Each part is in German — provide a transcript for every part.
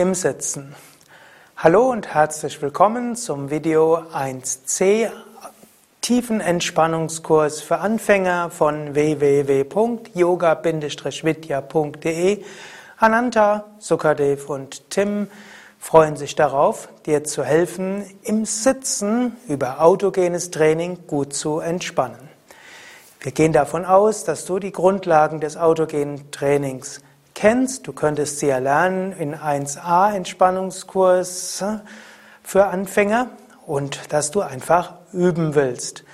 im Sitzen. Hallo und herzlich willkommen zum Video 1c Tiefenentspannungskurs für Anfänger von www.yoga-vidya.de. Ananta, Sukadev und Tim freuen sich darauf, dir zu helfen, im Sitzen über autogenes Training gut zu entspannen. Wir gehen davon aus, dass du die Grundlagen des autogenen Trainings kennst. Du könntest sie erlernen in 1a Entspannungskurs für Anfänger und dass du einfach üben willst.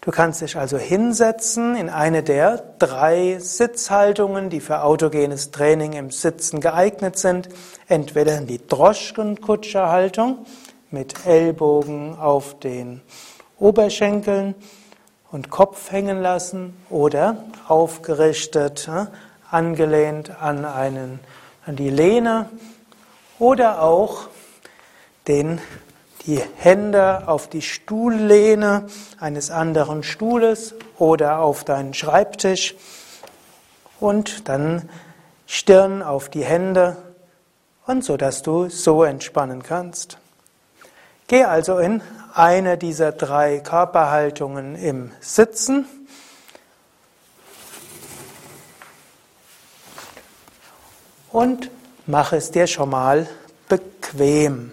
Du kannst dich also hinsetzen in eine der drei Sitzhaltungen, die für autogenes Training im Sitzen geeignet sind. Entweder in die Droschkenkutscherhaltung mit Ellbogen auf den Oberschenkeln und Kopf hängen lassen oder aufgerichtet angelehnt an, einen, an die Lehne oder auch den, die Hände auf die Stuhllehne eines anderen Stuhles oder auf deinen Schreibtisch und dann Stirn auf die Hände und so, dass du so entspannen kannst. Geh also in eine dieser drei Körperhaltungen im Sitzen und mach es dir schon mal bequem.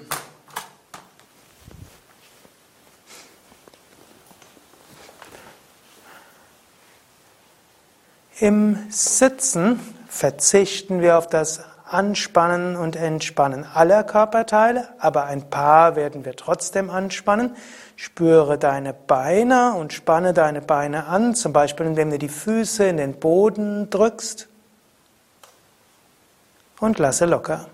Im Sitzen verzichten wir auf das Anspannen und Entspannen aller Körperteile, aber ein paar werden wir trotzdem anspannen. Spüre deine Beine und spanne deine Beine an, zum Beispiel indem du die Füße in den Boden drückst und lasse locker.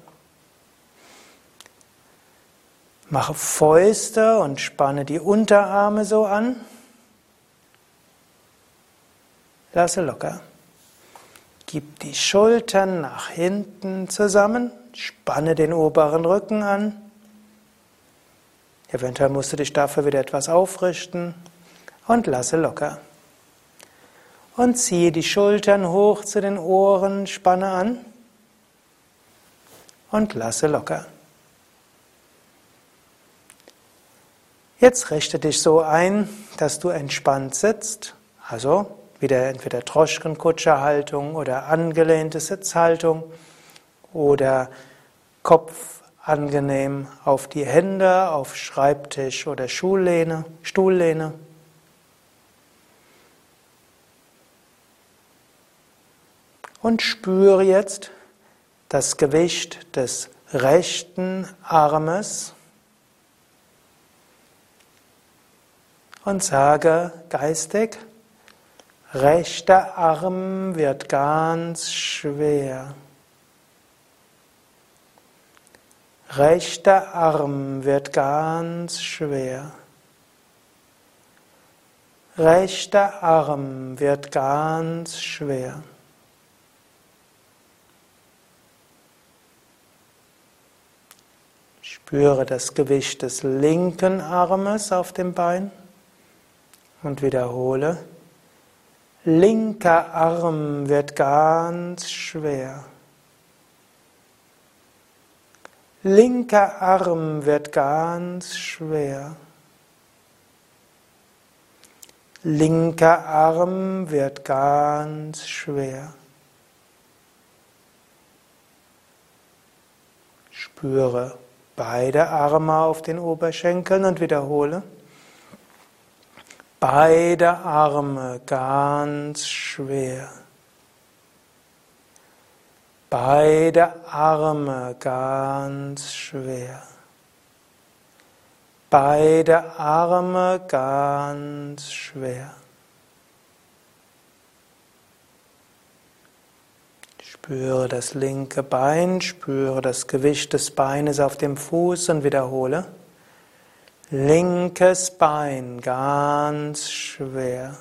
Mache Fäuste und spanne die Unterarme so an. Lasse locker. Gib die Schultern nach hinten zusammen, spanne den oberen Rücken an. Eventuell musst du dich dafür wieder etwas aufrichten und lasse locker. Und ziehe die Schultern hoch zu den Ohren, spanne an und lasse locker. Jetzt richte dich so ein, dass du entspannt sitzt, also wieder entweder Droschkenkutscherhaltung oder angelehnte Sitzhaltung oder Kopf angenehm auf die Hände, auf Schreibtisch oder Schullehne, Stuhllehne. Und spüre jetzt, das Gewicht des rechten Armes und sage geistig, rechter Arm wird ganz schwer. Rechter Arm wird ganz schwer. Rechter Arm wird ganz schwer. Spüre das Gewicht des linken Armes auf dem Bein und wiederhole. Linker Arm wird ganz schwer. Linker Arm wird ganz schwer. Linker Arm wird ganz schwer. Spüre Beide Arme auf den Oberschenkeln und wiederhole. Beide Arme ganz schwer. Beide Arme ganz schwer. Beide Arme ganz schwer. Spüre das linke Bein, spüre das Gewicht des Beines auf dem Fuß und wiederhole. Linkes Bein ganz schwer.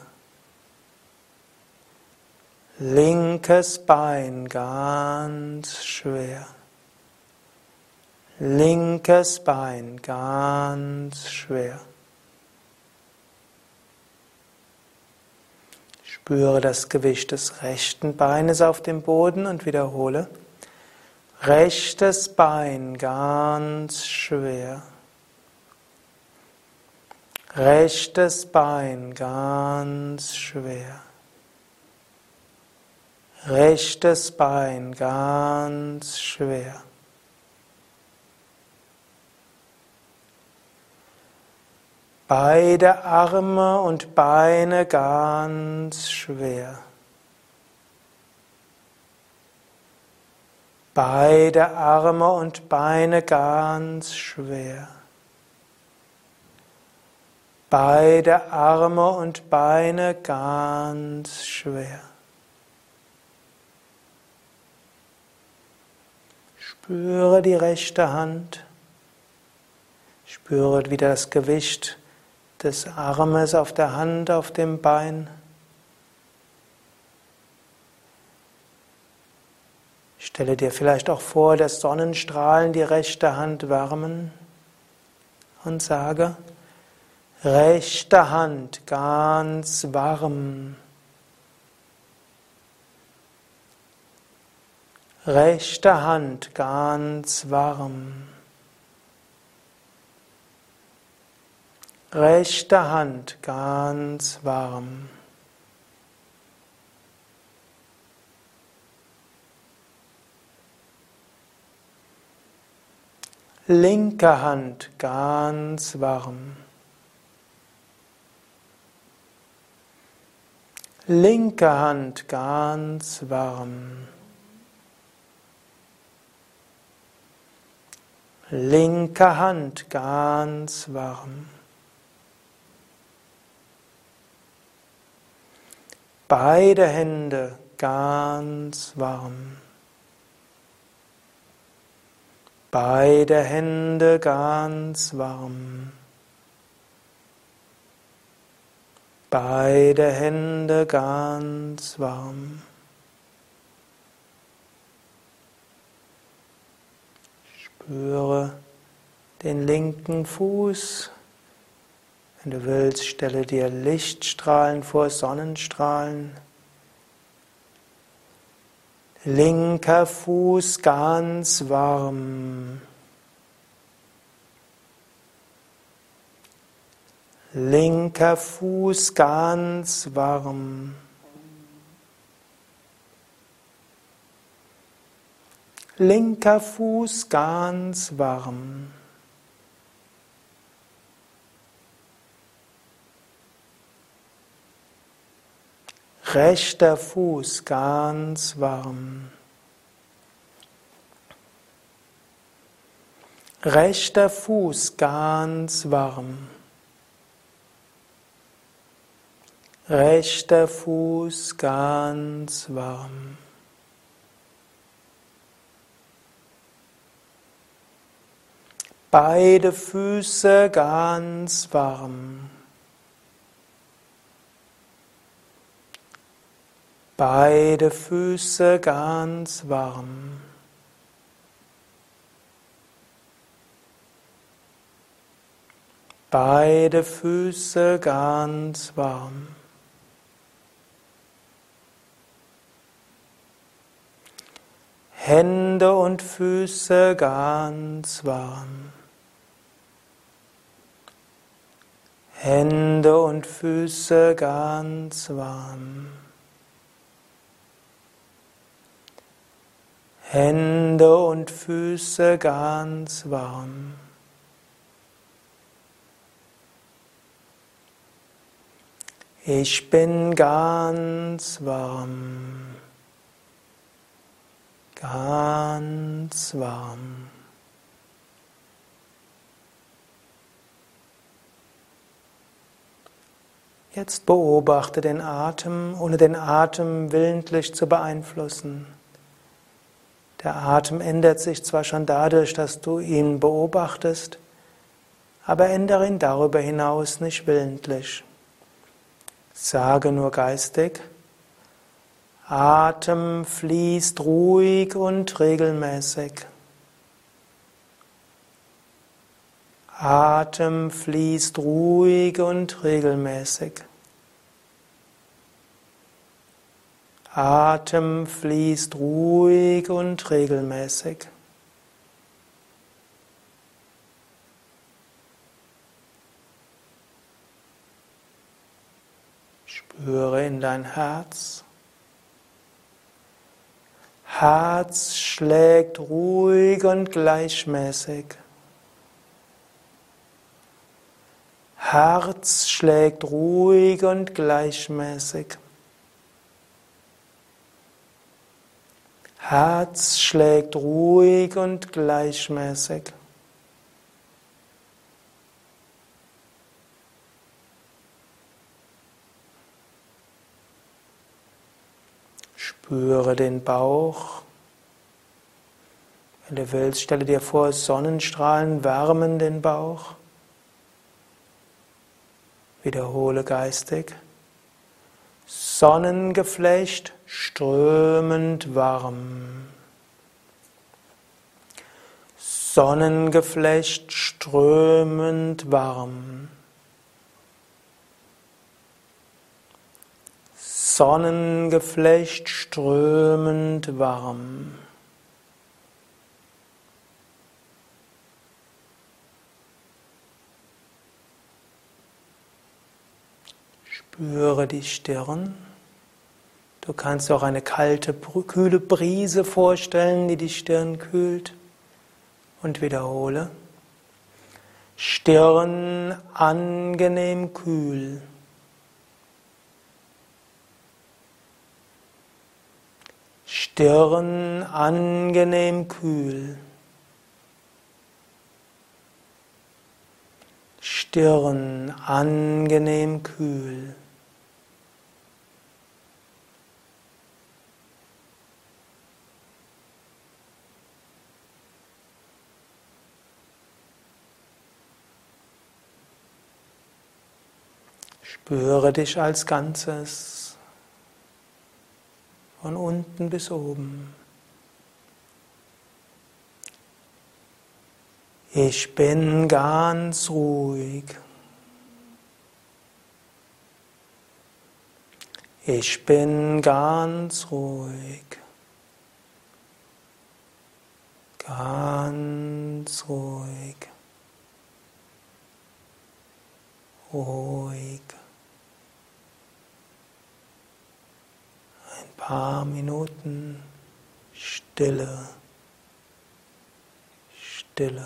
Linkes Bein ganz schwer. Linkes Bein ganz schwer. Spüre das Gewicht des rechten Beines auf dem Boden und wiederhole. Rechtes Bein ganz schwer. Rechtes Bein ganz schwer. Rechtes Bein ganz schwer. Beide Arme und Beine ganz schwer. Beide Arme und Beine ganz schwer. Beide Arme und Beine ganz schwer. Spüre die rechte Hand. Spüre wieder das Gewicht des Armes auf der Hand, auf dem Bein. Stelle dir vielleicht auch vor, dass Sonnenstrahlen die rechte Hand wärmen und sage, rechte Hand ganz warm. Rechte Hand ganz warm. Rechte Hand ganz warm. linke Hand ganz warm. Linke Hand ganz warm. Linke Hand ganz warm. Beide Hände ganz warm. Beide Hände ganz warm. Beide Hände ganz warm. Spüre den linken Fuß. Wenn du willst, stelle dir Lichtstrahlen vor, Sonnenstrahlen. Linker Fuß ganz warm. Linker Fuß ganz warm. Linker Fuß ganz warm. Rechter Fuß ganz warm. Rechter Fuß ganz warm. Rechter Fuß ganz warm. Beide Füße ganz warm. Beide Füße ganz warm. Beide Füße ganz warm. Hände und Füße ganz warm. Hände und Füße ganz warm. Hände und Füße ganz warm. Ich bin ganz warm, ganz warm. Jetzt beobachte den Atem, ohne den Atem willentlich zu beeinflussen. Der Atem ändert sich zwar schon dadurch, dass du ihn beobachtest, aber ändere ihn darüber hinaus nicht willentlich. Sage nur geistig, Atem fließt ruhig und regelmäßig. Atem fließt ruhig und regelmäßig. Atem fließt ruhig und regelmäßig. Spüre in dein Herz. Herz schlägt ruhig und gleichmäßig. Herz schlägt ruhig und gleichmäßig. Herz schlägt ruhig und gleichmäßig. Spüre den Bauch. Wenn du willst, stelle dir vor, Sonnenstrahlen wärmen den Bauch. Wiederhole geistig. Sonnengeflecht strömend warm. Sonnengeflecht strömend warm. Sonnengeflecht strömend warm. Spüre die Stirn. Du kannst auch eine kalte, kühle Brise vorstellen, die die Stirn kühlt. Und wiederhole. Stirn angenehm kühl. Stirn angenehm kühl. Stirn angenehm kühl. Spüre dich als Ganzes, von unten bis oben. Ich bin ganz ruhig. Ich bin ganz ruhig. Ganz ruhig. Ruhig. Paar Minuten Stille, Stille.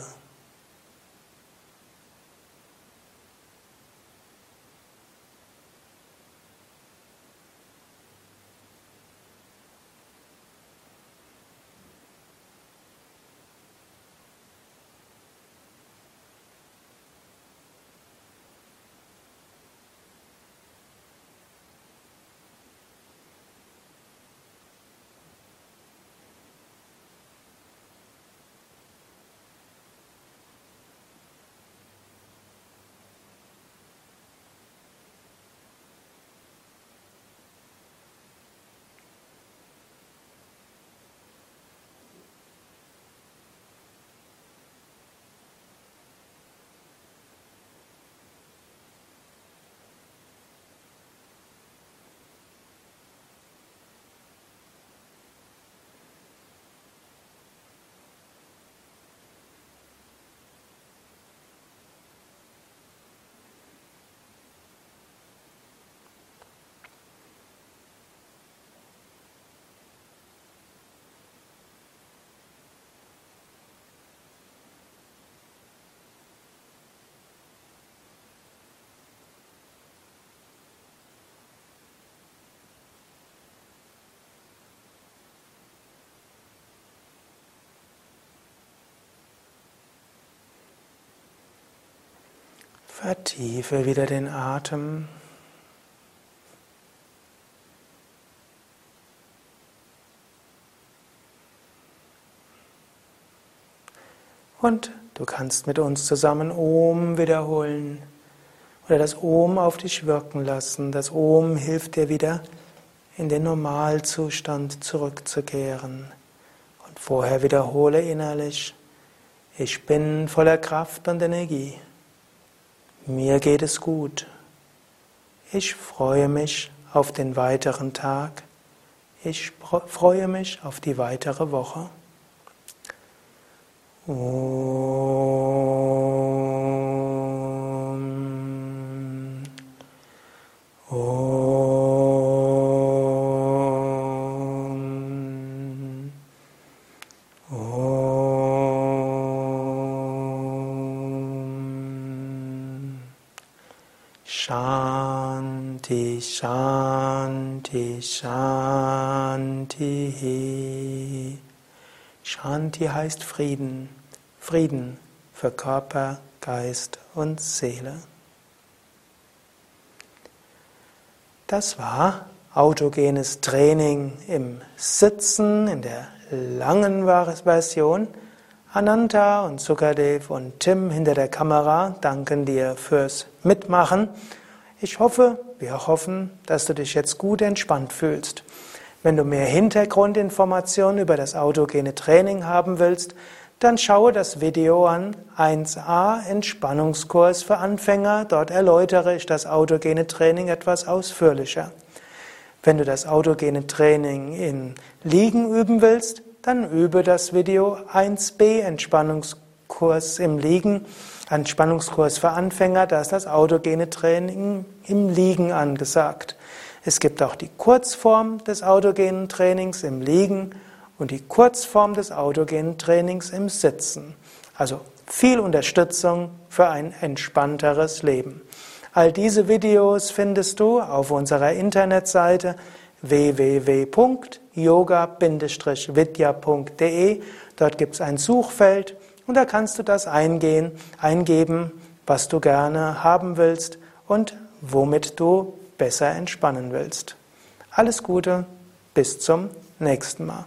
Vertiefe wieder den Atem. Und du kannst mit uns zusammen Om wiederholen oder das Om auf dich wirken lassen. Das Om hilft dir wieder in den Normalzustand zurückzukehren. Und vorher wiederhole innerlich, ich bin voller Kraft und Energie. Mir geht es gut. Ich freue mich auf den weiteren Tag. Ich freue mich auf die weitere Woche. Om. Shanti. Heißt Frieden. Frieden für Körper, Geist und Seele. Das war autogenes Training im Sitzen in der langen Version. Ananta und Sukadev und Tim hinter der Kamera danken dir fürs Mitmachen. Ich hoffe, wir hoffen, dass du dich jetzt gut entspannt fühlst. Wenn du mehr Hintergrundinformationen über das autogene Training haben willst, dann schaue das Video an 1a Entspannungskurs für Anfänger. Dort erläutere ich das autogene Training etwas ausführlicher. Wenn du das autogene Training in Liegen üben willst, dann übe das Video 1b Entspannungskurs im Liegen, Entspannungskurs für Anfänger, da ist das autogene Training im Liegen angesagt. Es gibt auch die Kurzform des autogenen Trainings im Liegen und die Kurzform des autogenen Trainings im Sitzen. Also viel Unterstützung für ein entspannteres Leben. All diese Videos findest du auf unserer Internetseite www.yoga-vidya.de. Dort gibt es ein Suchfeld und da kannst du das eingehen, eingeben, was du gerne haben willst und womit du besser entspannen willst. Alles Gute, bis zum nächsten Mal.